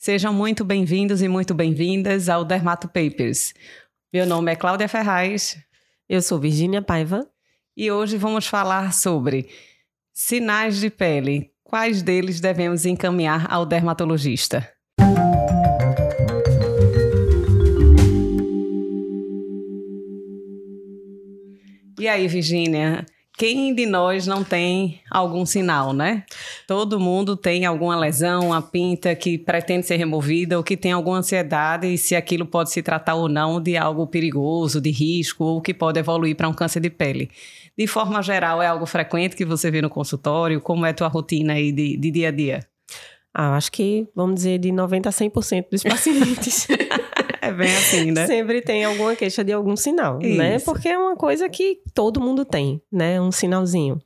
Sejam muito bem-vindos e muito bem-vindas ao Dermato Papers. Meu nome é Cláudia Ferraz. Eu sou Virgínia Paiva. E hoje vamos falar sobre sinais de pele. Quais deles devemos encaminhar ao dermatologista? E aí, Virgínia, quem de nós não tem algum sinal, né? Todo mundo tem alguma lesão, uma pinta que pretende ser removida ou que tem alguma ansiedade e se aquilo pode se tratar ou não de algo perigoso, de risco ou que pode evoluir para um câncer de pele. De forma geral, é algo frequente que você vê no consultório? Como é a tua rotina aí de, de dia a dia? Ah, acho que, vamos dizer, de 90% a 100% dos pacientes. É bem assim, né? Sempre tem alguma queixa de algum sinal, Isso. né? Porque é uma coisa que todo mundo tem, né? Um sinalzinho.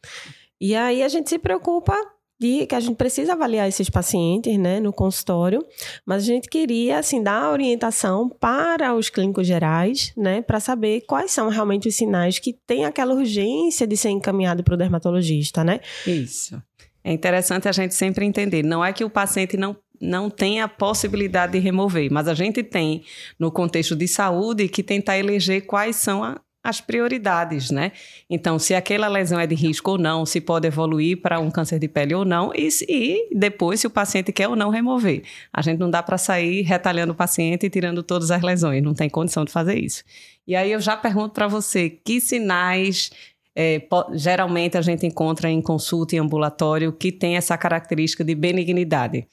E aí a gente se preocupa de que a gente precisa avaliar esses pacientes, né, no consultório, mas a gente queria, assim, dar orientação para os clínicos gerais, né, para saber quais são realmente os sinais que tem aquela urgência de ser encaminhado para o dermatologista, né? Isso. É interessante a gente sempre entender, não é que o paciente não não tem a possibilidade de remover, mas a gente tem, no contexto de saúde, que tentar eleger quais são a, as prioridades, né? Então, se aquela lesão é de risco ou não, se pode evoluir para um câncer de pele ou não, e, e depois se o paciente quer ou não remover. A gente não dá para sair retalhando o paciente e tirando todas as lesões, não tem condição de fazer isso. E aí eu já pergunto para você, que sinais é, geralmente a gente encontra em consulta e ambulatório que tem essa característica de benignidade?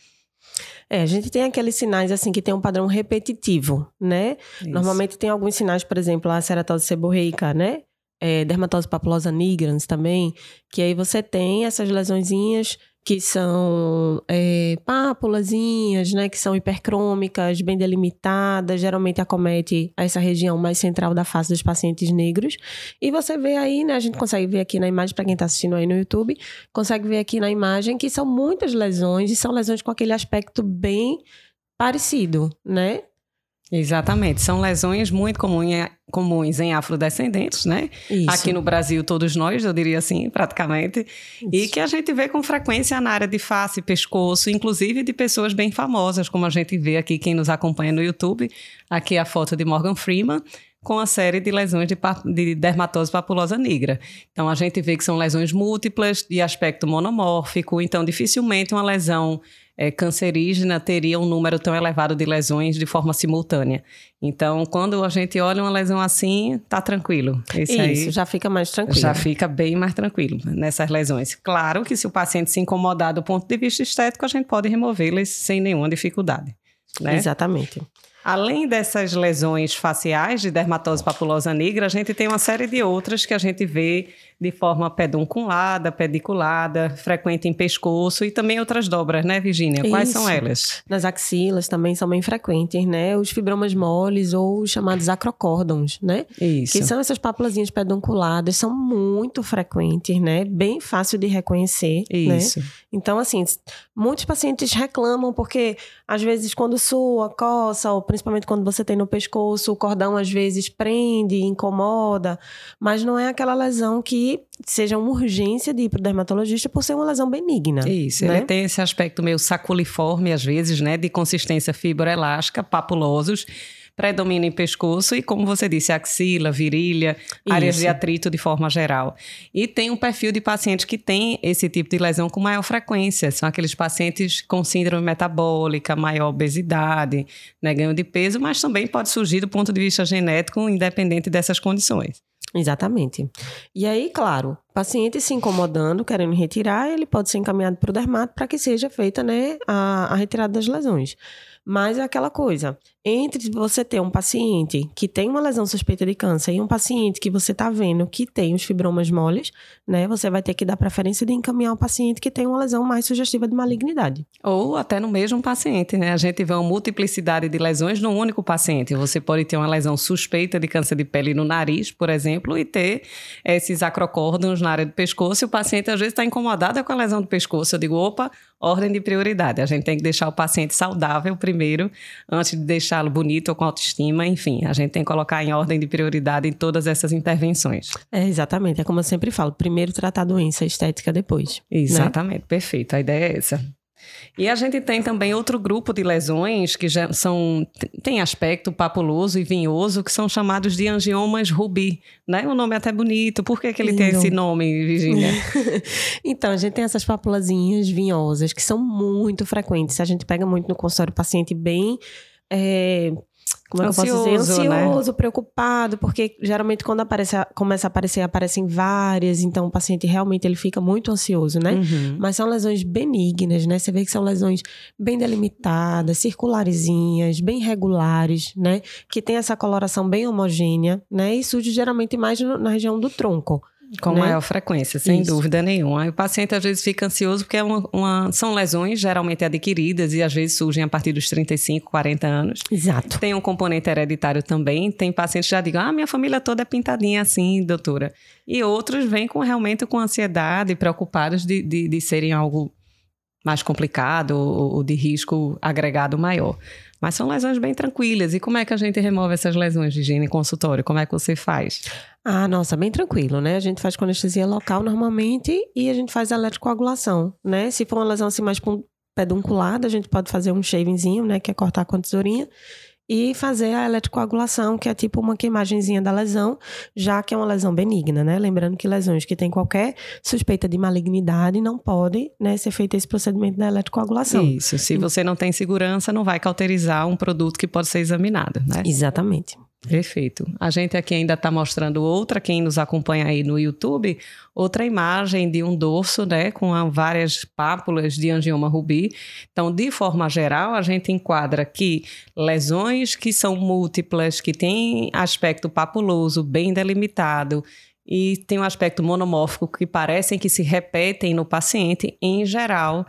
É, a gente tem aqueles sinais assim que tem um padrão repetitivo, né? Isso. Normalmente tem alguns sinais, por exemplo, a ceratose seborreica, né? É, dermatose papulosa nigrans também, que aí você tem essas lesõezinhas que são é, pápulazinhas, né, que são hipercrômicas, bem delimitadas, geralmente acomete essa região mais central da face dos pacientes negros. E você vê aí, né, a gente consegue ver aqui na imagem, para quem está assistindo aí no YouTube, consegue ver aqui na imagem que são muitas lesões, e são lesões com aquele aspecto bem parecido, né? Exatamente. São lesões muito comuns em afrodescendentes, né? Isso. Aqui no Brasil, todos nós, eu diria assim, praticamente. Isso. E que a gente vê com frequência na área de face, pescoço, inclusive de pessoas bem famosas, como a gente vê aqui, quem nos acompanha no YouTube. Aqui a foto de Morgan Freeman com a série de lesões de, de, dermatose papulosa negra. Então, a gente vê que são lesões múltiplas, de aspecto monomórfico, então, dificilmente uma lesão é, cancerígena teria um número tão elevado de lesões de forma simultânea. Então, quando a gente olha uma lesão assim, tá tranquilo. Esse Isso, aí já fica mais tranquilo. Já fica bem mais tranquilo nessas lesões. Claro que se o paciente se incomodar do ponto de vista estético, a gente pode removê-las sem nenhuma dificuldade. Né? Exatamente. Além dessas lesões faciais de dermatose papulosa negra, a gente tem uma série de outras que a gente vê de forma pedunculada, pediculada, frequente em pescoço e também outras dobras, né, Virginia? Quais Isso. são elas? Nas axilas também são bem frequentes, né? Os fibromas moles ou os chamados acrocórdons, né? Isso. Que são essas papulazinhas pedunculadas, são muito frequentes, né? Bem fácil de reconhecer, né? Isso. Né? Então, assim, muitos pacientes reclamam porque às vezes quando sua, coça, ou principalmente quando você tem no pescoço, o cordão às vezes prende, incomoda, mas não é aquela lesão que seja uma urgência de ir para o dermatologista por ser uma lesão benigna. Isso, né? ele tem esse aspecto meio saculiforme, às vezes, né? De consistência fibroelástica, papulosos predomina em pescoço e, como você disse, axila, virilha, Isso. áreas de atrito de forma geral. E tem um perfil de pacientes que tem esse tipo de lesão com maior frequência. São aqueles pacientes com síndrome metabólica, maior obesidade, né, ganho de peso, mas também pode surgir do ponto de vista genético, independente dessas condições. Exatamente. E aí, claro, paciente se incomodando, querendo retirar, ele pode ser encaminhado para o dermato para que seja feita né, a, a retirada das lesões. Mas é aquela coisa, entre você ter um paciente que tem uma lesão suspeita de câncer e um paciente que você está vendo que tem os fibromas moles, né? Você vai ter que dar preferência de encaminhar um paciente que tem uma lesão mais sugestiva de malignidade. Ou até no mesmo paciente, né? A gente vê uma multiplicidade de lesões num único paciente. Você pode ter uma lesão suspeita de câncer de pele no nariz, por exemplo, e ter esses acrocórdons na área do pescoço e o paciente às vezes está incomodado com a lesão do pescoço. Eu digo, opa, ordem de prioridade. A gente tem que deixar o paciente saudável primeiro, antes de deixá-lo bonito ou com autoestima. Enfim, a gente tem que colocar em ordem de prioridade em todas essas intervenções. É, exatamente. É como eu sempre falo: primeiro tratar a doença estética depois. Né? Exatamente, né? perfeito. A ideia é essa. E a gente tem também outro grupo de lesões que já são tem aspecto papuloso e vinhoso, que são chamados de angiomas rubi, né? O nome é até bonito. Por que, que ele Lindo. tem esse nome, Virginia? então, a gente tem essas papulazinhas vinhosas que são muito frequentes. A gente pega muito no consultório paciente bem é, como é que ansioso, eu posso dizer? Ansioso, né? preocupado, porque geralmente quando aparece, começa a aparecer, aparecem várias, então o paciente realmente ele fica muito ansioso, né? Uhum. Mas são lesões benignas, né? Você vê que são lesões bem delimitadas, circularzinhas, bem regulares, né? Que tem essa coloração bem homogênea, né? E surge geralmente mais na região do tronco. Com né? maior frequência, sem Isso. dúvida nenhuma. o paciente às vezes fica ansioso porque é uma, uma, são lesões geralmente adquiridas e às vezes surgem a partir dos 35, 40 anos. Exato. Tem um componente hereditário também. Tem pacientes que já digam, ah, minha família toda é pintadinha assim, doutora. E outros vêm com realmente com ansiedade, preocupados de, de, de serem algo mais complicado ou, ou de risco agregado maior. Mas são lesões bem tranquilas. E como é que a gente remove essas lesões de higiene em consultório? Como é que você faz? Ah, nossa, bem tranquilo, né? A gente faz com anestesia local normalmente e a gente faz eletrocoagulação, né? Se for uma lesão assim mais pedunculada, a gente pode fazer um shavingzinho, né? Que é cortar com a tesourinha e fazer a eletrocoagulação, que é tipo uma queimagenzinha da lesão, já que é uma lesão benigna, né? Lembrando que lesões que têm qualquer suspeita de malignidade não pode né, ser feito esse procedimento da eletrocoagulação. Isso, se você não tem segurança, não vai cauterizar um produto que pode ser examinado, né? Exatamente. Perfeito. A gente aqui ainda está mostrando outra, quem nos acompanha aí no YouTube, outra imagem de um dorso, né, com várias pápulas de angioma rubi. Então, de forma geral, a gente enquadra que lesões que são múltiplas, que têm aspecto papuloso bem delimitado, e tem um aspecto monomórfico que parecem que se repetem no paciente, em geral,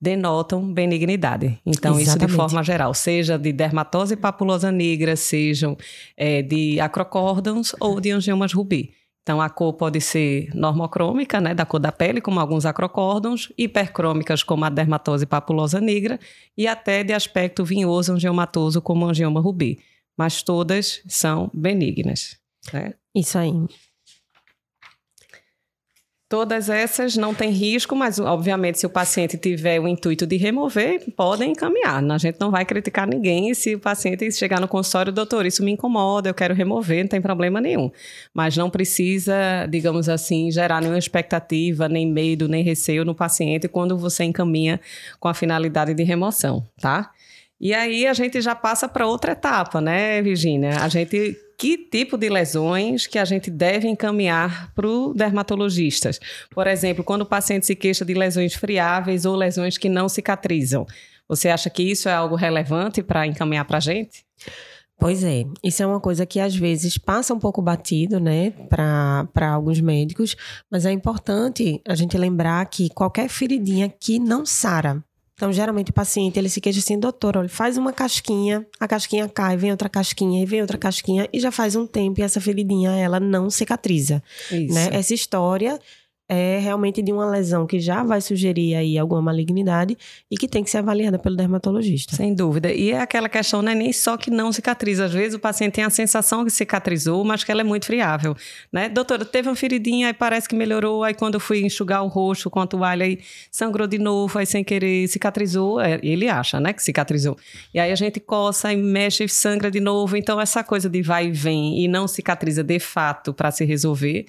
denotam benignidade. Então, Exatamente. isso de forma geral, seja de dermatose papulosa negra, sejam é, de acrocórdons ou de angiomas rubi. Então, a cor pode ser normocrômica, né, da cor da pele, como alguns acrocórdons, hipercrômicas, como a dermatose papulosa negra, e até de aspecto vinhoso angiomatoso, como o angioma rubi. Mas todas são benignas. Né? Isso aí. Todas essas não têm risco, mas obviamente se o paciente tiver o intuito de remover, podem encaminhar. A gente não vai criticar ninguém se o paciente chegar no consultório, doutor, isso me incomoda, eu quero remover, não tem problema nenhum. Mas não precisa, digamos assim, gerar nenhuma expectativa, nem medo, nem receio no paciente quando você encaminha com a finalidade de remoção, tá? E aí a gente já passa para outra etapa, né, Virginia? A gente que tipo de lesões que a gente deve encaminhar para o dermatologista. Por exemplo, quando o paciente se queixa de lesões friáveis ou lesões que não cicatrizam. Você acha que isso é algo relevante para encaminhar para a gente? Pois é, isso é uma coisa que às vezes passa um pouco batido, né, para alguns médicos, mas é importante a gente lembrar que qualquer feridinha que não sara, então, geralmente o paciente ele se queixa assim, doutor, olha, faz uma casquinha, a casquinha cai, vem outra casquinha e vem outra casquinha e já faz um tempo e essa feridinha ela não cicatriza, Isso. né? Essa história é realmente de uma lesão que já vai sugerir aí alguma malignidade e que tem que ser avaliada pelo dermatologista. Sem dúvida. E é aquela questão, não é nem só que não cicatriza. Às vezes o paciente tem a sensação que cicatrizou, mas que ela é muito friável. Né? Doutora, teve uma feridinha, aí parece que melhorou, aí quando eu fui enxugar o rosto com a toalha, aí sangrou de novo, aí sem querer cicatrizou. É, ele acha, né, que cicatrizou. E aí a gente coça e mexe e sangra de novo. Então essa coisa de vai e vem e não cicatriza de fato para se resolver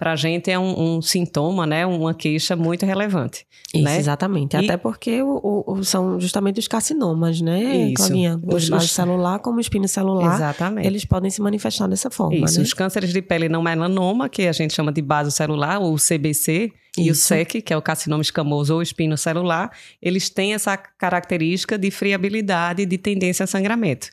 para a gente é um, um, sintoma, né, uma queixa muito relevante. Isso, né? exatamente. E... Até porque o, o, são justamente os carcinomas, né, Isso. Claudinha? Os, os... celular como o espino celular, exatamente. eles podem se manifestar dessa forma, Isso, né? os cânceres de pele não melanoma, que a gente chama de base celular, ou CBC, isso. E o SEC, que é o carcinoma escamoso ou espino celular, eles têm essa característica de friabilidade e de tendência a sangramento.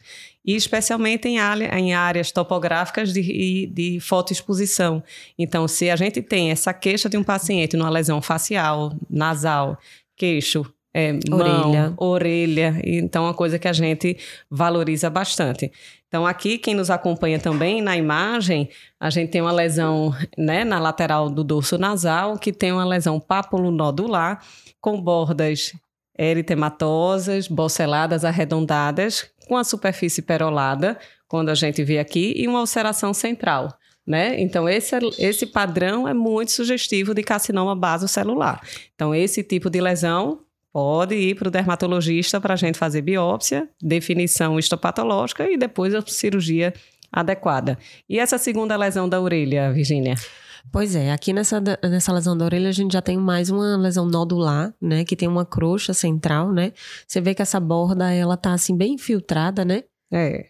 E especialmente em, em áreas topográficas de, de fotoexposição. Então, se a gente tem essa queixa de um paciente numa lesão facial, nasal, queixo, é, orelha. Mão, orelha. Então, é uma coisa que a gente valoriza bastante. Então, aqui, quem nos acompanha também na imagem, a gente tem uma lesão né, na lateral do dorso nasal, que tem uma lesão papulonodular, com bordas eritematosas, boceladas, arredondadas, com a superfície perolada, quando a gente vê aqui, e uma ulceração central. Né? Então, esse, esse padrão é muito sugestivo de carcinoma basocelular. Então, esse tipo de lesão pode ir para o dermatologista para a gente fazer biópsia, definição histopatológica e depois a cirurgia adequada. E essa segunda lesão da orelha, Virginia? Pois é, aqui nessa, nessa lesão da orelha a gente já tem mais uma lesão nodular, né? Que tem uma crosta central, né? Você vê que essa borda, ela tá assim bem infiltrada, né? É.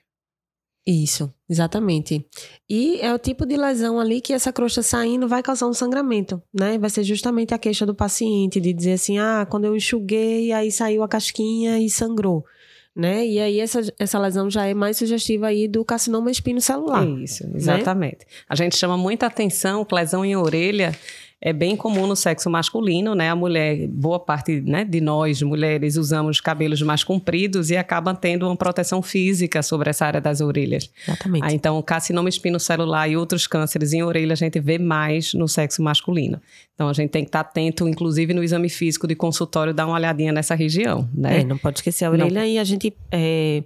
Isso, exatamente. E é o tipo de lesão ali que essa crosta saindo vai causar um sangramento, né? Vai ser justamente a queixa do paciente de dizer assim: ah, quando eu enxuguei, aí saiu a casquinha e sangrou né? E aí essa, essa lesão já é mais sugestiva aí do carcinoma espinocelular. Isso, exatamente. Né? A gente chama muita atenção lesão em orelha é bem comum no sexo masculino, né? A mulher, boa parte né, de nós, mulheres, usamos cabelos mais compridos e acabam tendo uma proteção física sobre essa área das orelhas. Exatamente. Ah, então, carcinoma espinocelular e outros cânceres em orelha a gente vê mais no sexo masculino. Então, a gente tem que estar atento, inclusive no exame físico de consultório, dar uma olhadinha nessa região, né? É, não pode esquecer a orelha não. e a gente... É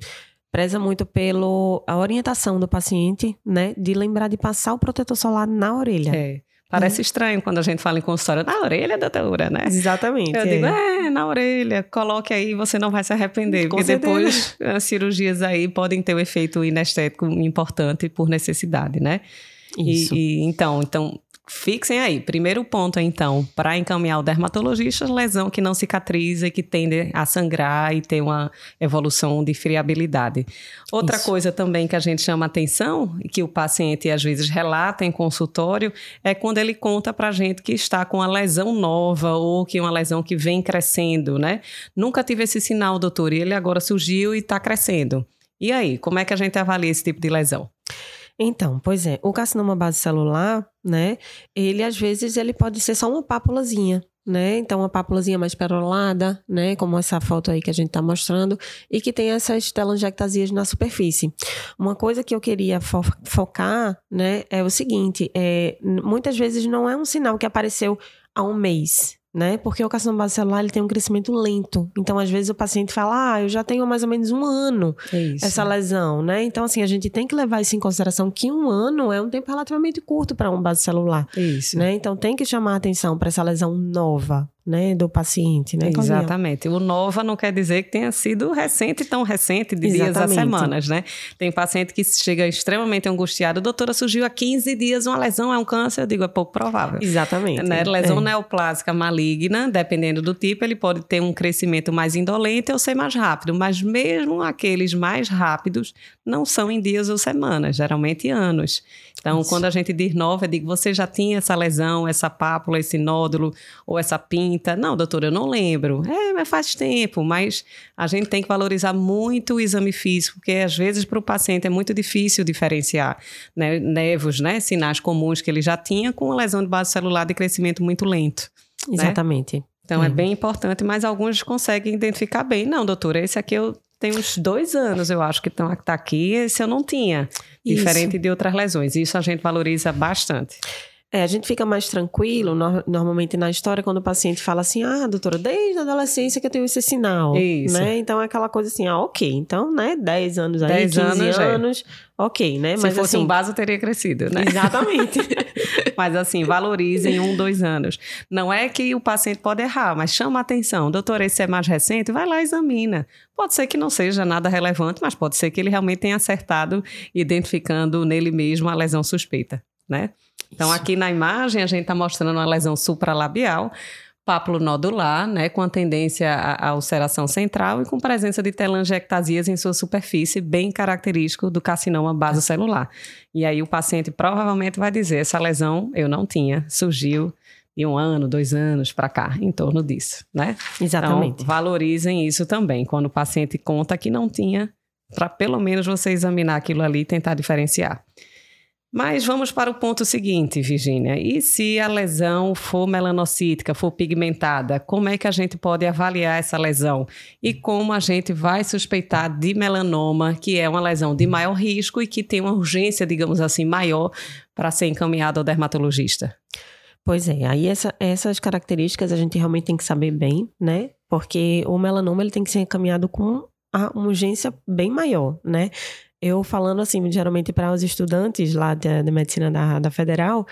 preza muito pela orientação do paciente, né? De lembrar de passar o protetor solar na orelha. É. Parece hum. estranho quando a gente fala em consultório, na orelha, doutora, né? Exatamente. Eu é. digo, é, na orelha, coloque aí, você não vai se arrepender. Com porque certeza. depois as cirurgias aí podem ter um efeito inestético importante por necessidade, né? Isso. E, e, então, então, Fixem aí. Primeiro ponto, então, para encaminhar o dermatologista, lesão que não cicatriza e que tende a sangrar e ter uma evolução de friabilidade. Outra Isso. coisa também que a gente chama atenção, e que o paciente às vezes relata em consultório, é quando ele conta para a gente que está com uma lesão nova ou que uma lesão que vem crescendo, né? Nunca tive esse sinal, doutor, e ele agora surgiu e está crescendo. E aí, como é que a gente avalia esse tipo de lesão? Então, pois é, o carcinoma base celular, né, ele às vezes ele pode ser só uma pápulazinha, né? Então, uma pápulazinha mais perolada, né? Como essa foto aí que a gente está mostrando, e que tem essas telangiectasias na superfície. Uma coisa que eu queria fo focar, né, é o seguinte: é, muitas vezes não é um sinal que apareceu há um mês, né? Porque o carcinoma celular ele tem um crescimento lento. Então, às vezes o paciente fala: "Ah, eu já tenho mais ou menos um ano é essa lesão", né? Então, assim, a gente tem que levar isso em consideração que um ano é um tempo relativamente curto para um base celular. Isso. Né? Então, tem que chamar atenção para essa lesão nova, né, do paciente, né? Exatamente. O nova não quer dizer que tenha sido recente, tão recente, de Exatamente. dias a semanas, né? Tem paciente que chega extremamente angustiado, doutora, surgiu há 15 dias uma lesão, é um câncer, eu digo, é pouco provável. Exatamente. Né? Lesão é. neoplásica maligna, dependendo do tipo, ele pode ter um crescimento mais indolente ou ser mais rápido, mas mesmo aqueles mais rápidos não são em dias ou semanas, geralmente anos. Então, Isso. quando a gente diz nova, eu digo, você já tinha essa lesão, essa pápula, esse nódulo ou essa pinta? Não, doutora, eu não lembro. É, mas faz tempo, mas a gente tem que valorizar muito o exame físico, porque às vezes para o paciente é muito difícil diferenciar né, nevos, né, sinais comuns que ele já tinha com uma lesão de base celular de crescimento muito lento. Né? Exatamente. Né? Então, é. é bem importante, mas alguns conseguem identificar bem. Não, doutora, esse aqui eu tem uns dois anos, eu acho, que está aqui. Esse eu não tinha. Isso. Diferente de outras lesões. Isso a gente valoriza bastante. É, a gente fica mais tranquilo, no, normalmente na história, quando o paciente fala assim, ah, doutora, desde a adolescência que eu tenho esse sinal. Isso. Né? Então é aquela coisa assim, ah, ok. Então, né, 10 anos aí, 10 15 anos, anos é. ok, né? Se Mas, fosse assim, um vaso, teria crescido, né? Exatamente. mas assim, valorizem um, dois anos. Não é que o paciente pode errar, mas chama a atenção. Doutora, esse é mais recente? Vai lá, examina. Pode ser que não seja nada relevante, mas pode ser que ele realmente tenha acertado, identificando nele mesmo a lesão suspeita, né? Então, Isso. aqui na imagem, a gente está mostrando uma lesão supralabial, pápulo nodular, né, com a tendência à ulceração central e com presença de telangiectasias em sua superfície, bem característico do carcinoma basocelular. E aí o paciente provavelmente vai dizer, essa lesão eu não tinha, surgiu de um ano, dois anos para cá, em torno disso, né? Exatamente. Então, valorizem isso também, quando o paciente conta que não tinha, para pelo menos você examinar aquilo ali e tentar diferenciar. Mas vamos para o ponto seguinte, Virginia. E se a lesão for melanocítica, for pigmentada, como é que a gente pode avaliar essa lesão? E como a gente vai suspeitar de melanoma, que é uma lesão de maior risco e que tem uma urgência, digamos assim, maior para ser encaminhada ao dermatologista? Pois é, aí essa, essas características a gente realmente tem que saber bem, né? Porque o melanoma ele tem que ser encaminhado com uma urgência bem maior, né? Eu falando assim, geralmente para os estudantes lá de, de medicina da, da federal,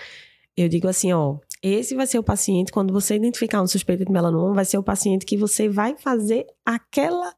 eu digo assim, ó, esse vai ser o paciente, quando você identificar um suspeito de melanoma, vai ser o paciente que você vai fazer aquela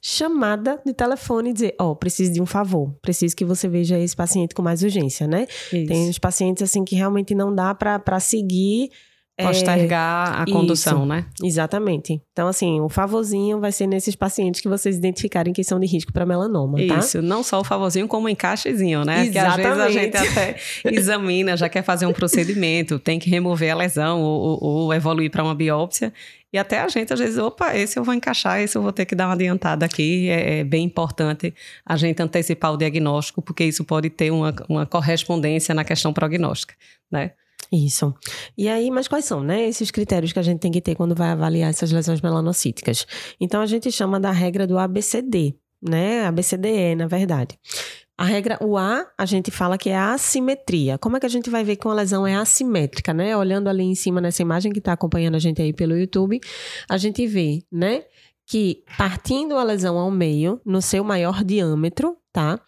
chamada de telefone e dizer, ó, oh, preciso de um favor, preciso que você veja esse paciente com mais urgência, né? Isso. Tem os pacientes assim que realmente não dá para seguir postergar é, a condução, isso, né? Exatamente. Então, assim, o favorzinho vai ser nesses pacientes que vocês identificarem que são de risco para melanoma, tá? Isso, não só o favorzinho, como o encaixezinho, né? Exatamente. Porque às vezes a gente até examina, já quer fazer um procedimento, tem que remover a lesão ou, ou, ou evoluir para uma biópsia. E até a gente, às vezes, opa, esse eu vou encaixar, esse eu vou ter que dar uma adiantada aqui. É, é bem importante a gente antecipar o diagnóstico, porque isso pode ter uma, uma correspondência na questão prognóstica, né? Isso. E aí, mas quais são, né, esses critérios que a gente tem que ter quando vai avaliar essas lesões melanocíticas? Então, a gente chama da regra do ABCD, né? ABCDE, na verdade. A regra, o A, a gente fala que é a assimetria. Como é que a gente vai ver que uma lesão é assimétrica, né? Olhando ali em cima nessa imagem que está acompanhando a gente aí pelo YouTube, a gente vê, né? Que partindo a lesão ao meio, no seu maior diâmetro, tá?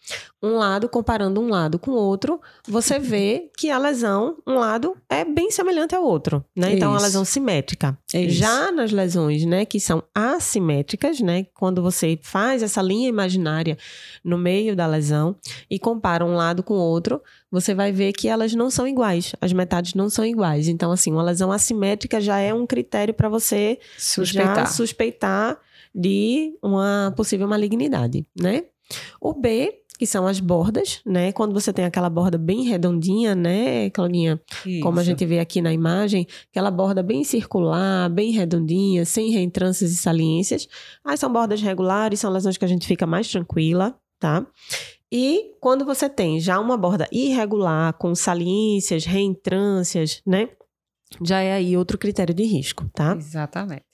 Um lado comparando um lado com o outro, você vê que a lesão, um lado é bem semelhante ao outro, né? Então, é uma lesão simétrica. Isso. Já nas lesões, né, que são assimétricas, né, quando você faz essa linha imaginária no meio da lesão e compara um lado com o outro, você vai ver que elas não são iguais, as metades não são iguais. Então, assim, uma lesão assimétrica já é um critério para você suspeitar. suspeitar de uma possível malignidade, né? O B, que são as bordas, né? Quando você tem aquela borda bem redondinha, né, Claudinha? Isso. Como a gente vê aqui na imagem, aquela borda bem circular, bem redondinha, sem reentrâncias e saliências. Aí são bordas regulares, são lesões que a gente fica mais tranquila, tá? E quando você tem já uma borda irregular, com saliências, reentrâncias, né? Já é aí outro critério de risco, tá? Exatamente.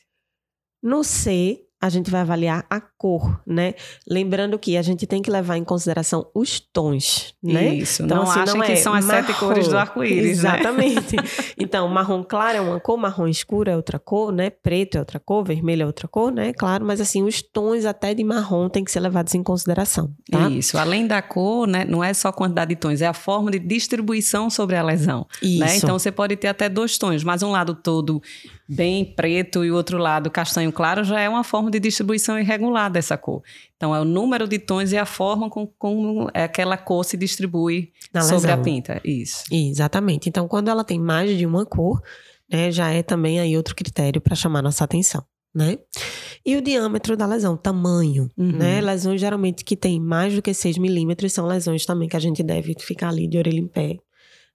No C, a gente vai avaliar a cor, né? Lembrando que a gente tem que levar em consideração os tons, né? Isso, então, não assim, achem não que é são as marrom, sete cores do arco-íris, né? Exatamente. Né? então, marrom claro é uma cor, marrom escuro é outra cor, né? Preto é outra cor, vermelho é outra cor, né? Claro, mas assim, os tons até de marrom têm que ser levados em consideração, tá? Isso, além da cor, né? Não é só a quantidade de tons, é a forma de distribuição sobre a lesão, né? Isso. né? Então, você pode ter até dois tons, mas um lado todo bem preto e o outro lado castanho claro já é uma forma de distribuição irregular dessa cor. Então, é o número de tons e a forma como, como aquela cor se distribui Na sobre lesão. a pinta. Isso. Exatamente. Então, quando ela tem mais de uma cor, né, já é também aí outro critério para chamar nossa atenção. Né? E o diâmetro da lesão, tamanho, uhum. né? Lesões geralmente que tem mais do que 6 milímetros são lesões também que a gente deve ficar ali de orelha em pé,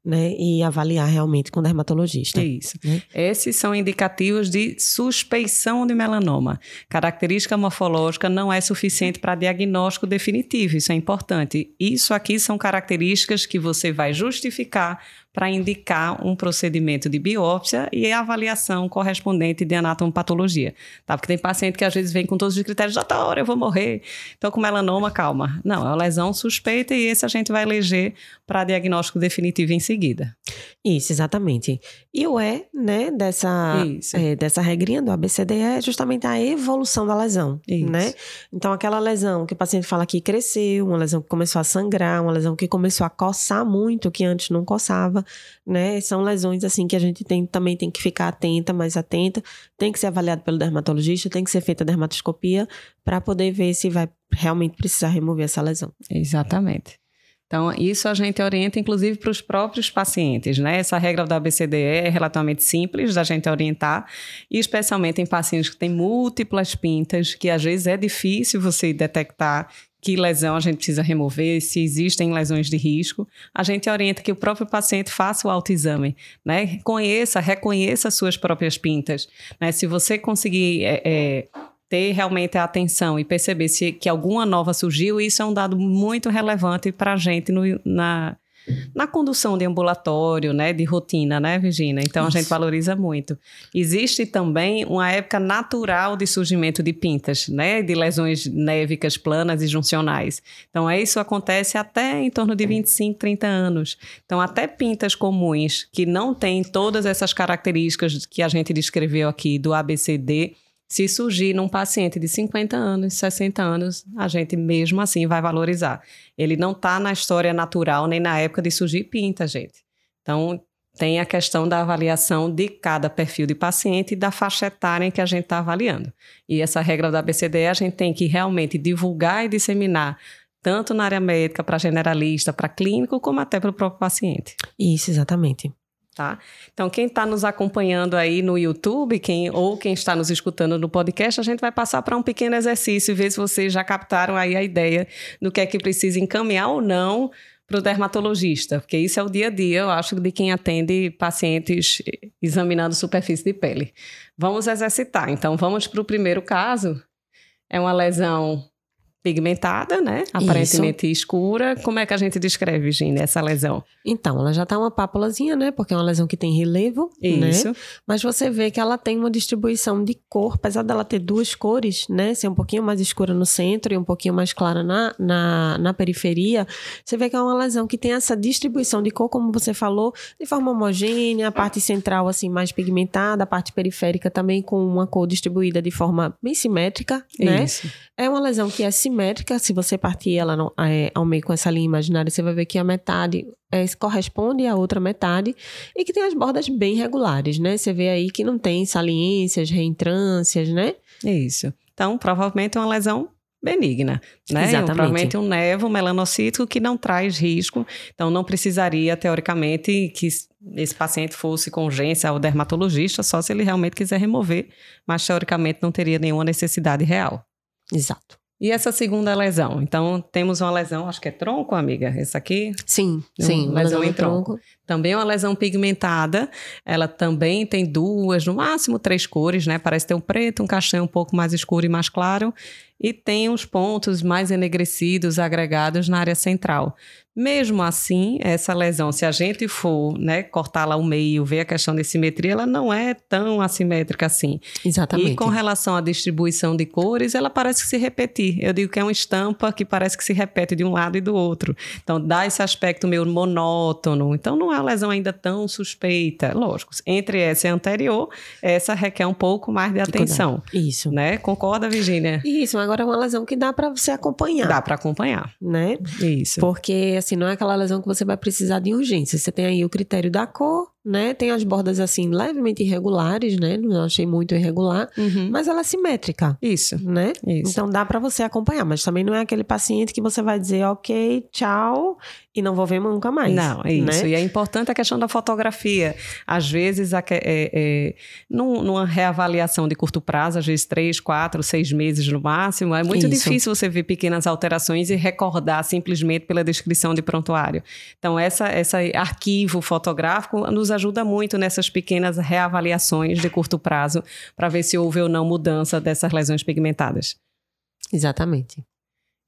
né, e avaliar realmente com o dermatologista. Isso. Né? Esses são indicativos de suspeição de melanoma. Característica morfológica não é suficiente para diagnóstico definitivo, isso é importante. Isso aqui são características que você vai justificar para indicar um procedimento de biópsia e a avaliação correspondente de anatomopatologia. Tá? Porque tem paciente que às vezes vem com todos os critérios, já tá hora, eu vou morrer. Então, com melanoma, calma. Não, é uma lesão suspeita e esse a gente vai eleger para diagnóstico definitivo em seguida. Isso, exatamente. E o E, né, dessa, é, dessa regrinha do ABCD é justamente a evolução da lesão, Isso. né? Então, aquela lesão que o paciente fala que cresceu, uma lesão que começou a sangrar, uma lesão que começou a coçar muito, que antes não coçava, né? São lesões assim que a gente tem, também tem que ficar atenta, mais atenta, tem que ser avaliado pelo dermatologista, tem que ser feita a dermatoscopia para poder ver se vai realmente precisar remover essa lesão. Exatamente. Então, isso a gente orienta, inclusive, para os próprios pacientes, né? Essa regra da BCDE é relativamente simples da gente orientar, e especialmente em pacientes que têm múltiplas pintas, que às vezes é difícil você detectar que lesão a gente precisa remover, se existem lesões de risco, a gente orienta que o próprio paciente faça o autoexame, né? Conheça, reconheça as suas próprias pintas, né? Se você conseguir é, é, ter realmente a atenção e perceber se que alguma nova surgiu, isso é um dado muito relevante para a gente no, na na condução de ambulatório, né, de rotina, né, Virginia? Então Isso. a gente valoriza muito. Existe também uma época natural de surgimento de pintas, né, de lesões névicas planas e juncionais. Então isso acontece até em torno de 25, 30 anos. Então até pintas comuns que não têm todas essas características que a gente descreveu aqui do ABCD, se surgir num paciente de 50 anos, 60 anos, a gente mesmo assim vai valorizar. Ele não está na história natural nem na época de surgir pinta, gente. Então, tem a questão da avaliação de cada perfil de paciente e da faixa etária em que a gente está avaliando. E essa regra da BCDE a gente tem que realmente divulgar e disseminar tanto na área médica, para generalista, para clínico, como até para o próprio paciente. Isso, exatamente. Tá? Então, quem está nos acompanhando aí no YouTube, quem, ou quem está nos escutando no podcast, a gente vai passar para um pequeno exercício e ver se vocês já captaram aí a ideia do que é que precisa encaminhar ou não para o dermatologista, porque isso é o dia a dia, eu acho, de quem atende pacientes examinando superfície de pele. Vamos exercitar. Então, vamos para o primeiro caso. É uma lesão pigmentada, né? Aparentemente Isso. escura. Como é que a gente descreve, Virginia, essa lesão? Então, ela já tá uma pápulazinha, né? Porque é uma lesão que tem relevo, né? Isso. Né? Mas você vê que ela tem uma distribuição de cor, apesar dela ter duas cores, né? Ser um pouquinho mais escura no centro e um pouquinho mais clara na, na, na periferia. Você vê que é uma lesão que tem essa distribuição de cor, como você falou, de forma homogênea, a parte central, assim, mais pigmentada, a parte periférica também com uma cor distribuída de forma bem simétrica, né? Isso. É uma lesão que é simétrica, se você partir ela no, é, ao meio com essa linha imaginária, você vai ver que a metade é, corresponde à outra metade e que tem as bordas bem regulares, né? Você vê aí que não tem saliências, reentrâncias, né? Isso. Então, provavelmente é uma lesão benigna, né? Exatamente. Provavelmente um nevo melanocítico que não traz risco, então não precisaria, teoricamente, que esse paciente fosse com urgência ao dermatologista, só se ele realmente quiser remover, mas teoricamente não teria nenhuma necessidade real. Exato. E essa segunda lesão? Então, temos uma lesão, acho que é tronco, amiga? Essa aqui? Sim, sim. Lesão, lesão em tronco. tronco. Também é uma lesão pigmentada. Ela também tem duas, no máximo três cores, né? Parece ter um preto, um castanho um pouco mais escuro e mais claro. E tem uns pontos mais enegrecidos agregados na área central. Mesmo assim, essa lesão, se a gente for né, cortá-la ao meio, ver a questão de simetria, ela não é tão assimétrica assim. Exatamente. E com relação à distribuição de cores, ela parece se repetir. Eu digo que é uma estampa que parece que se repete de um lado e do outro. Então, dá esse aspecto meio monótono. Então, não é uma lesão ainda tão suspeita. Lógico, entre essa e a anterior, essa requer um pouco mais de atenção. Isso. Né? Concorda, Virginia? Isso. Agora, é uma lesão que dá para você acompanhar. Dá para acompanhar. Né? Isso. Porque assim, não é aquela lesão que você vai precisar de urgência. Você tem aí o critério da cor, né? Tem as bordas assim levemente irregulares, né? Não achei muito irregular, uhum. mas ela é simétrica. Isso, né? Isso. Então dá para você acompanhar, mas também não é aquele paciente que você vai dizer, ok, tchau, e não vou ver nunca mais. Não, é isso. Né? E é importante a questão da fotografia. Às vezes, é, é, num, numa reavaliação de curto prazo, às vezes três, quatro, seis meses no máximo, é muito isso. difícil você ver pequenas alterações e recordar simplesmente pela descrição de prontuário. Então, essa, essa arquivo fotográfico nos ajuda muito nessas pequenas reavaliações de curto prazo para ver se houve ou não mudança dessas lesões pigmentadas. Exatamente.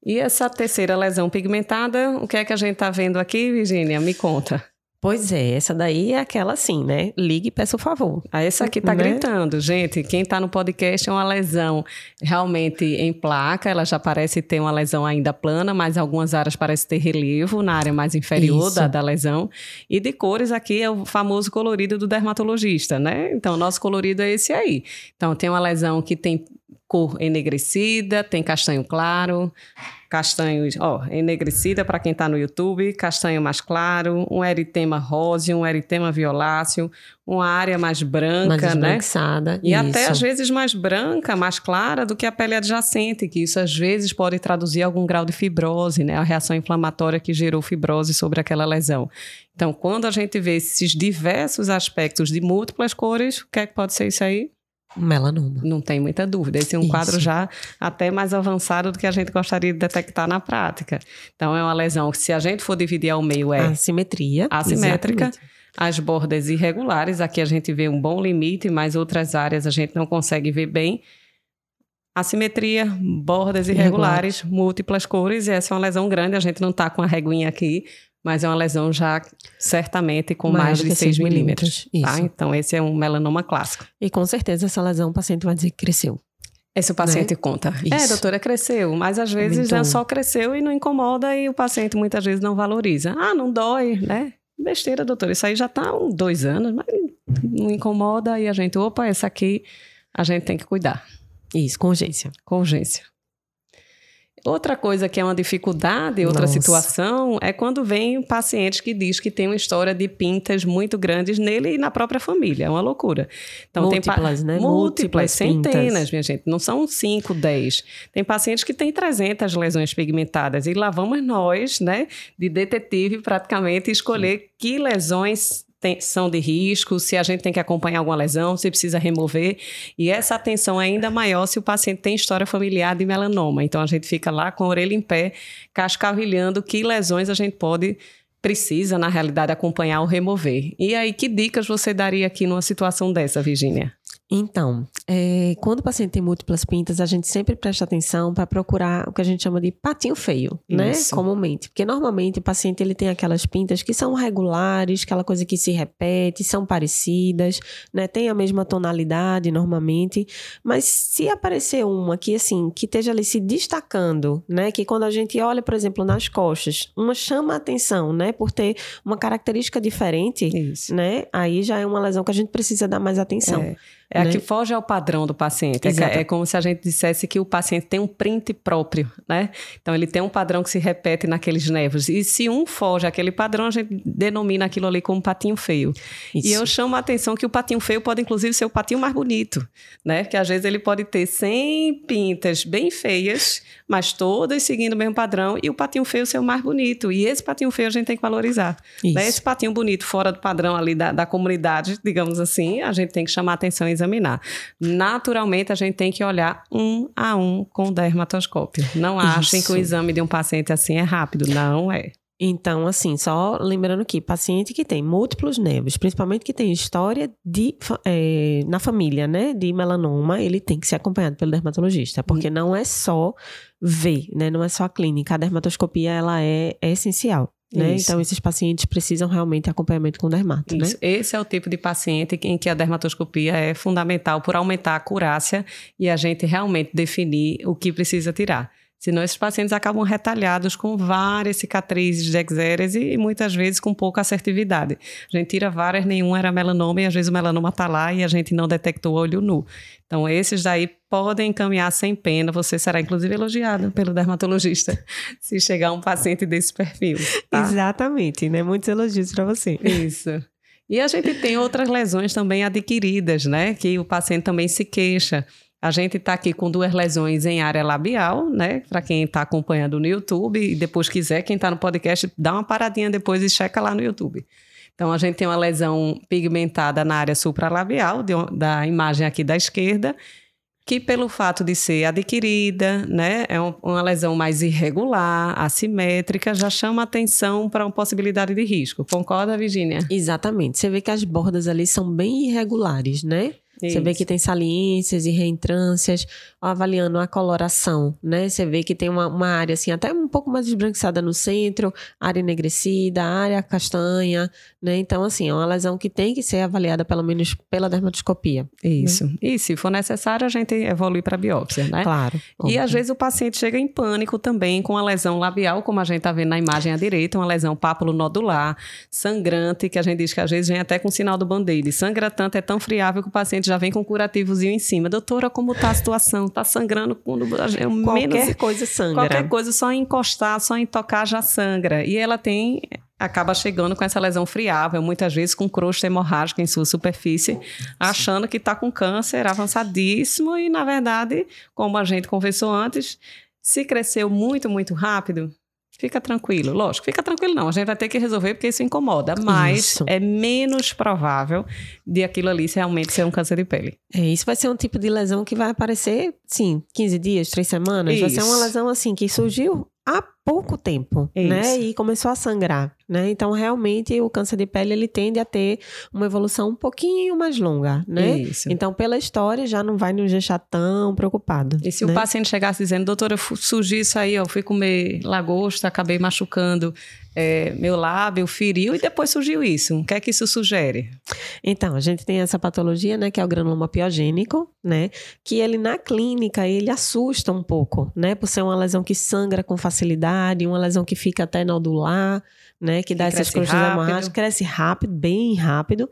E essa terceira lesão pigmentada, o que é que a gente está vendo aqui, Virginia? Me conta. Pois é, essa daí é aquela assim, né? Ligue e peça o favor. Ah, essa aqui tá né? gritando. Gente, quem tá no podcast é uma lesão realmente em placa. Ela já parece ter uma lesão ainda plana, mas algumas áreas parece ter relevo na área mais inferior da, da, lesão. E de cores aqui é o famoso colorido do dermatologista, né? Então, nosso colorido é esse aí. Então, tem uma lesão que tem cor enegrecida, tem castanho claro, castanho, ó, enegrecida para quem está no YouTube, castanho mais claro, um eritema rosa, um eritema violáceo, uma área mais branca, mais né? E isso. até às vezes mais branca, mais clara do que a pele adjacente, que isso às vezes pode traduzir algum grau de fibrose, né? A reação inflamatória que gerou fibrose sobre aquela lesão. Então, quando a gente vê esses diversos aspectos de múltiplas cores, o que é que pode ser isso aí? Melanoma. Não tem muita dúvida. Esse é um Isso. quadro já até mais avançado do que a gente gostaria de detectar na prática. Então, é uma lesão que, se a gente for dividir ao meio, é. Assimetria. Assimétrica. Exatamente. As bordas irregulares, aqui a gente vê um bom limite, mas outras áreas a gente não consegue ver bem. Assimetria, bordas irregulares, Irregular. múltiplas cores, e essa é uma lesão grande, a gente não está com a reguinha aqui, mas é uma lesão já certamente com mais, mais de 6 milímetros. Tá? Então, esse é um melanoma clássico. E com certeza essa lesão o paciente vai dizer que cresceu. Esse o paciente né? conta. É, Isso. É, doutora, cresceu. Mas às vezes né, só cresceu e não incomoda e o paciente muitas vezes não valoriza. Ah, não dói, né? Besteira, doutora. Isso aí já está há um, dois anos, mas não incomoda e a gente, opa, essa aqui a gente tem que cuidar. Isso, com urgência. Com urgência. Outra coisa que é uma dificuldade, outra Nossa. situação, é quando vem pacientes que diz que tem uma história de pintas muito grandes nele e na própria família. É uma loucura. Então, múltiplas, tem né? Múltiplas, centenas, pintas. minha gente. Não são 5, 10. Tem pacientes que têm 300 lesões pigmentadas. E lá vamos nós, né, de detetive, praticamente, escolher que lesões tem, são de risco, se a gente tem que acompanhar alguma lesão, se precisa remover. E essa atenção é ainda maior se o paciente tem história familiar de melanoma. Então a gente fica lá com a orelha em pé, cascavilhando que lesões a gente pode precisa, na realidade, acompanhar ou remover. E aí, que dicas você daria aqui numa situação dessa, Virginia? Então, é, quando o paciente tem múltiplas pintas, a gente sempre presta atenção para procurar o que a gente chama de patinho feio, né? Isso. né? Comumente. Porque normalmente o paciente ele tem aquelas pintas que são regulares, aquela coisa que se repete, são parecidas, né? Tem a mesma tonalidade normalmente. Mas se aparecer uma que, assim, que esteja ali se destacando, né? Que quando a gente olha, por exemplo, nas costas, uma chama a atenção, né? Por ter uma característica diferente, Isso. né? Aí já é uma lesão que a gente precisa dar mais atenção. É. É né? a que foge ao padrão do paciente. É, é, como se a gente dissesse que o paciente tem um print próprio, né? Então, ele tem um padrão que se repete naqueles nervos. E se um foge àquele padrão, a gente denomina aquilo ali como patinho feio. Isso. E eu chamo a atenção que o patinho feio pode, inclusive, ser o patinho mais bonito, né? Que às vezes ele pode ter 100 pintas bem feias, mas todas seguindo o mesmo padrão, e o patinho feio ser o mais bonito. E esse patinho feio a gente tem que valorizar. Né? Esse patinho bonito fora do padrão ali da, da comunidade, digamos assim, a gente tem que chamar a atenção e examinar. Naturalmente, a gente tem que olhar um a um com dermatoscópio. Não achem que o exame de um paciente assim é rápido. Não é. Então, assim, só lembrando que paciente que tem múltiplos nervos, principalmente que tem história de, é, na família, né, de melanoma, ele tem que ser acompanhado pelo dermatologista, porque hum. não é só ver, né, não é só a clínica, a dermatoscopia, ela é, é essencial. Né? Então, esses pacientes precisam realmente de acompanhamento com dermato. Né? Esse é o tipo de paciente em que a dermatoscopia é fundamental por aumentar a acurácia e a gente realmente definir o que precisa tirar. Senão esses pacientes acabam retalhados com várias cicatrizes de exérese e muitas vezes com pouca assertividade. A gente tira várias, nenhum era melanoma e às vezes o melanoma está lá e a gente não detectou olho nu. Então esses daí podem encaminhar sem pena, você será inclusive elogiado pelo dermatologista se chegar um paciente desse perfil. Tá? Exatamente, né? Muitos elogios para você. Isso. E a gente tem outras lesões também adquiridas, né? Que o paciente também se queixa. A gente está aqui com duas lesões em área labial, né? Para quem está acompanhando no YouTube e depois quiser, quem está no podcast, dá uma paradinha depois e checa lá no YouTube. Então, a gente tem uma lesão pigmentada na área supralabial, de, da imagem aqui da esquerda, que pelo fato de ser adquirida, né, é uma lesão mais irregular, assimétrica, já chama atenção para uma possibilidade de risco. Concorda, Virginia? Exatamente. Você vê que as bordas ali são bem irregulares, né? Isso. Você vê que tem saliências e reentrâncias, avaliando a coloração, né? Você vê que tem uma, uma área assim, até um pouco mais esbranquiçada no centro, área enegrecida, área castanha, né? Então, assim, é uma lesão que tem que ser avaliada pelo menos pela dermatoscopia. Né? Isso. Né? E se for necessário, a gente evolui para biópsia, né? Claro. E às vezes o paciente chega em pânico também com a lesão labial, como a gente está vendo na imagem à direita, uma lesão pápulo-nodular, sangrante, que a gente diz que às vezes vem até com sinal do band-aid. Sangra tanto, é tão friável que o paciente já vem com um curativozinho em cima. Doutora, como está a situação? Está sangrando quando qualquer menos, coisa sangra. Qualquer coisa, só em encostar, só em tocar já sangra. E ela tem acaba chegando com essa lesão friável, muitas vezes com crosta hemorrágica em sua superfície, achando que está com câncer avançadíssimo e, na verdade, como a gente conversou antes, se cresceu muito, muito rápido, Fica tranquilo, lógico, fica tranquilo não. A gente vai ter que resolver porque isso incomoda, mas isso. é menos provável de aquilo ali realmente ser um câncer de pele. É, isso vai ser um tipo de lesão que vai aparecer, sim, 15 dias, 3 semanas. Isso. Vai ser uma lesão assim que surgiu há pouco tempo, Isso. né? E começou a sangrar, né? Então, realmente, o câncer de pele, ele tende a ter uma evolução um pouquinho mais longa, né? Isso. Então, pela história, já não vai nos deixar tão preocupado. E se né? o paciente chegasse dizendo, doutora, surgiu isso aí, eu fui comer lagosta, acabei machucando é, meu lábio, feriu e depois surgiu isso. O que é que isso sugere? Então, a gente tem essa patologia, né, que é o granuloma piogênico, né, que ele na clínica, ele assusta um pouco, né, por ser uma lesão que sangra com facilidade, uma lesão que fica até nodular, né, que, que dá essas crostas hemorrágicas, cresce rápido, bem rápido,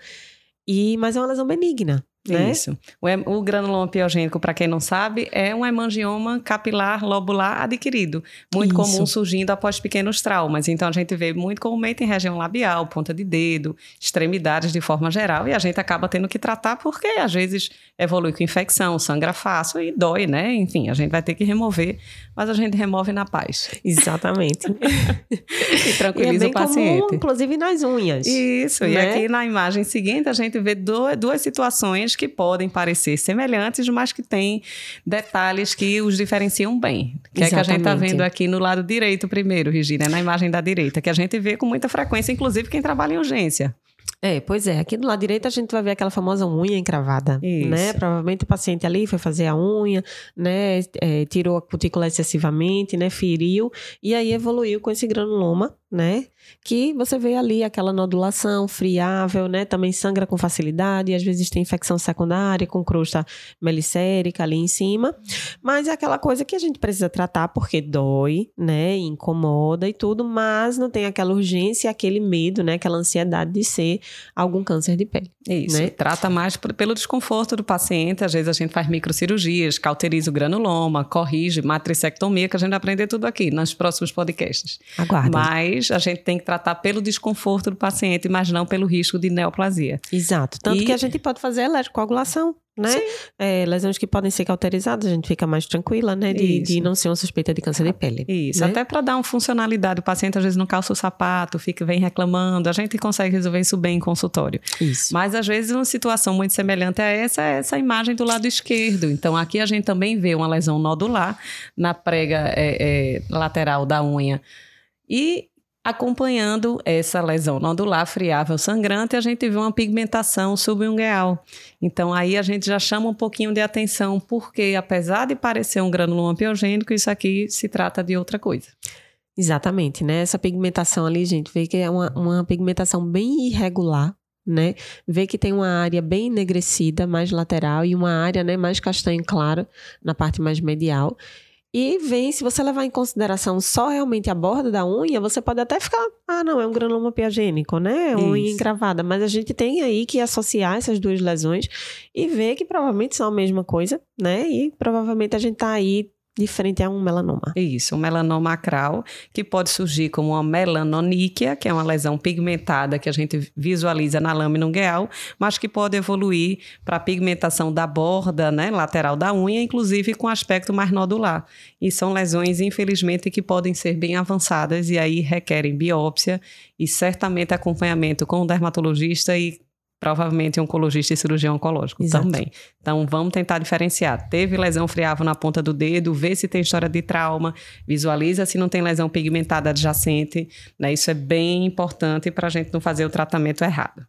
e, mas é uma lesão benigna, Né? Isso. O, o granuloma piogênico, para quem não sabe, é um hemangioma capilar lobular adquirido, muito Isso. comum surgindo após pequenos traumas. Então a gente vê muito comumente em região labial, ponta de dedo, extremidades de forma geral, e a gente acaba tendo que tratar porque às vezes evolui com infecção, sangra fácil e dói, né? Enfim, a gente vai ter que remover, mas a gente remove na paz. Exatamente. e tranquiliza e é o paciente. Comum, inclusive nas unhas. Isso. Né? E aqui na imagem seguinte a gente vê duas situações que podem parecer semelhantes, mas que têm detalhes que os diferenciam bem. Que Exatamente. é que a gente está vendo aqui no lado direito primeiro, Regina, na imagem da direita, que a gente vê com muita frequência, inclusive quem trabalha em urgência. É, pois é. Aqui do lado direito a gente vai ver aquela famosa unha encravada, Isso. né? Provavelmente o paciente ali foi fazer a unha, né? É, tirou a cutícula excessivamente, né? Feriu e aí evoluiu com esse granuloma, né? Que você vê ali aquela nodulação friável, né? Também sangra com facilidade, às vezes tem infecção secundária com crosta melicérica ali em cima. Mas é aquela coisa que a gente precisa tratar porque dói, né? Incomoda e tudo, mas não tem aquela urgência, aquele medo, né? Aquela ansiedade de ser algum câncer de pele. Isso. Né? Trata mais pelo desconforto do paciente. Às vezes a gente faz microcirurgias, cauteriza o granuloma, corrige, matricectomia, que a gente vai aprender tudo aqui nos próximos podcasts. Aguardem. Mas a gente tem que tratar pelo desconforto do paciente, mas não pelo risco de neoplasia. Exato. Tanto e... que a gente pode fazer eletrocoagulação né? É, lesões que podem ser cauterizadas, a gente fica mais tranquila, né? De, de não ser uma suspeita de câncer de pele. Isso, né? até para dar uma funcionalidade. O paciente às vezes não calça o sapato, fica, vem reclamando, a gente consegue resolver isso bem em consultório. Isso. Mas às vezes uma situação muito semelhante a essa é essa imagem do lado esquerdo. Então aqui a gente também vê uma lesão nodular na prega é, é, lateral da unha. E Acompanhando essa lesão nodular friável sangrante, a gente vê uma pigmentação subungueal. Então, aí a gente já chama um pouquinho de atenção, porque apesar de parecer um granuloma piogênico, isso aqui se trata de outra coisa. Exatamente, né? Essa pigmentação ali, gente, vê que é uma, uma pigmentação bem irregular, né? Vê que tem uma área bem enegrecida, mais lateral, e uma área né, mais castanho claro na parte mais medial. E vem, se você levar em consideração só realmente a borda da unha, você pode até ficar, ah, não, é um granuloma piagênico, né? É unha engravada. Mas a gente tem aí que associar essas duas lesões e ver que provavelmente são a mesma coisa, né? E provavelmente a gente tá aí de frente a um melanoma. Isso, um melanoma acral, que pode surgir como uma melanoníquia, que é uma lesão pigmentada que a gente visualiza na lâmina ungueal, mas que pode evoluir para pigmentação da borda né, lateral da unha, inclusive com aspecto mais nodular. E são lesões, infelizmente, que podem ser bem avançadas e aí requerem biópsia e certamente acompanhamento com o dermatologista e provavelmente oncologista e cirurgião oncológico Exato. também. Então, vamos tentar diferenciar. Teve lesão friável na ponta do dedo, vê se tem história de trauma, visualiza se não tem lesão pigmentada adjacente. Né? Isso é bem importante para a gente não fazer o tratamento errado.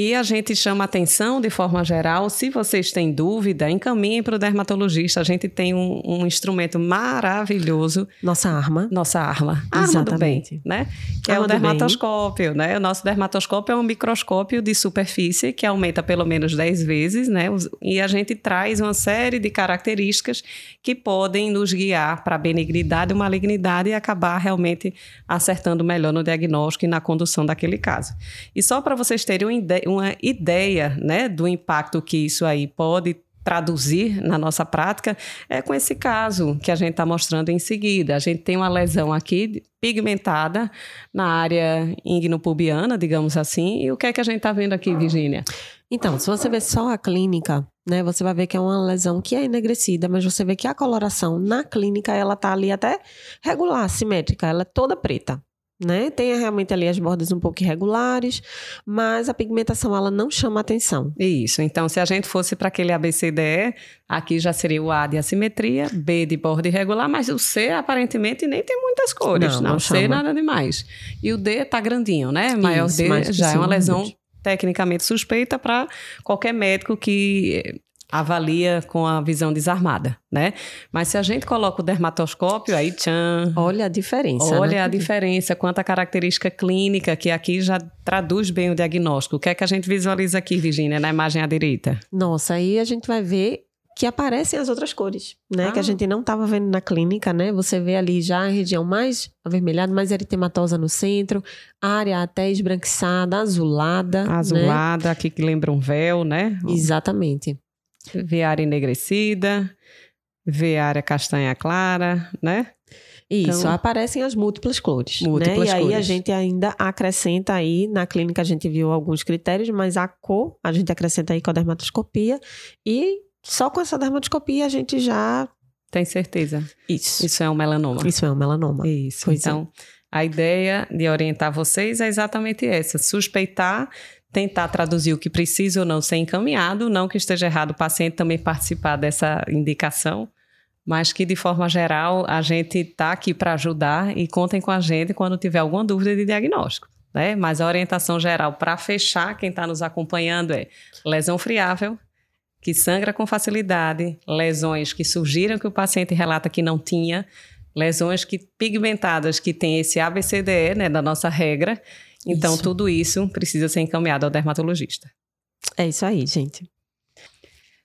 E a gente chama atenção de forma geral. Se vocês têm dúvida, encaminhem para o dermatologista. A gente tem um, um, instrumento maravilhoso. Nossa arma. Nossa arma. Arma do bem, né? Que arma é o dermatoscópio, né? O nosso dermatoscópio é um microscópio de superfície que aumenta pelo menos 10 vezes, né? E a gente traz uma série de características que podem nos guiar para a benignidade ou malignidade e acabar realmente acertando melhor no diagnóstico e na condução daquele caso. E só para vocês terem uma ideia, uma ideia né, do impacto que isso aí pode traduzir na nossa prática é com esse caso que a gente está mostrando em seguida. A gente tem uma lesão aqui pigmentada na área ingnopubiana, digamos assim. E o que é que a gente está vendo aqui, Virginia? Então, se você ver só a clínica, né, você vai ver que é uma lesão que é enegrecida, mas você vê que a coloração na clínica ela tá ali até regular, simétrica, ela é toda preta né? Tem realmente ali as bordas um pouco irregulares, mas a pigmentação ela não chama atenção. Isso. Então, se a gente fosse para aquele ABCDE, aqui já seria o A de assimetria, B de borda irregular, mas o C aparentemente nem tem muitas cores, não, não, não C nada demais. E o D tá grandinho, né? Maior Isso, D já é uma lesão tecnicamente suspeita para qualquer médico que avalia com a visão desarmada, né? Mas se a gente coloca o dermatoscópio, aí tchan. Olha a diferença. Olha né? a diferença, quanto a característica clínica, que aqui já traduz bem o diagnóstico. O que é que a gente visualiza aqui, Virginia, na imagem à direita? Nossa, aí a gente vai ver que aparecem as outras cores, né? Ah. Que a gente não estava vendo na clínica, né? Você vê ali já a região mais avermelhada, mais eritematosa no centro, área até esbranquiçada, azulada. Né? Azulada, né? aqui que lembra um véu, né? Exatamente. Vê a área enegrecida, vê a área castanha clara, né? Isso, então, aparecem as múltiplas cores. Né? Múltiplas né? E cores. aí a gente ainda acrescenta aí, na clínica a gente viu alguns critérios, mas a cor a gente acrescenta aí com a dermatoscopia e só com essa dermatoscopia a gente já tem certeza. Isso. Isso é um melanoma. Isso é um melanoma. Isso. Pois é. então, é. a ideia de orientar vocês é exatamente essa: suspeitar, tentar traduzir o que precisa ou não ser encaminhado, não que esteja errado o paciente também participar dessa indicação, mas que de forma geral a gente está aqui para ajudar e contem com a gente quando tiver alguma dúvida de diagnóstico. Né? Mas a orientação geral para fechar quem está nos acompanhando é lesão friável, que sangra com facilidade, lesões que surgiram que o paciente relata que não tinha, lesões que pigmentadas que tem esse ABCDE, né, da nossa regra. Então, isso. tudo isso precisa ser encaminhado ao dermatologista. É isso aí, gente.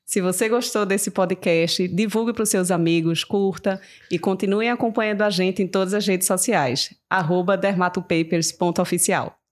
Se você gostou desse podcast, divulgue para os seus amigos, curta e continue acompanhando a gente em todas as redes sociais. Dermatopapers.oficial.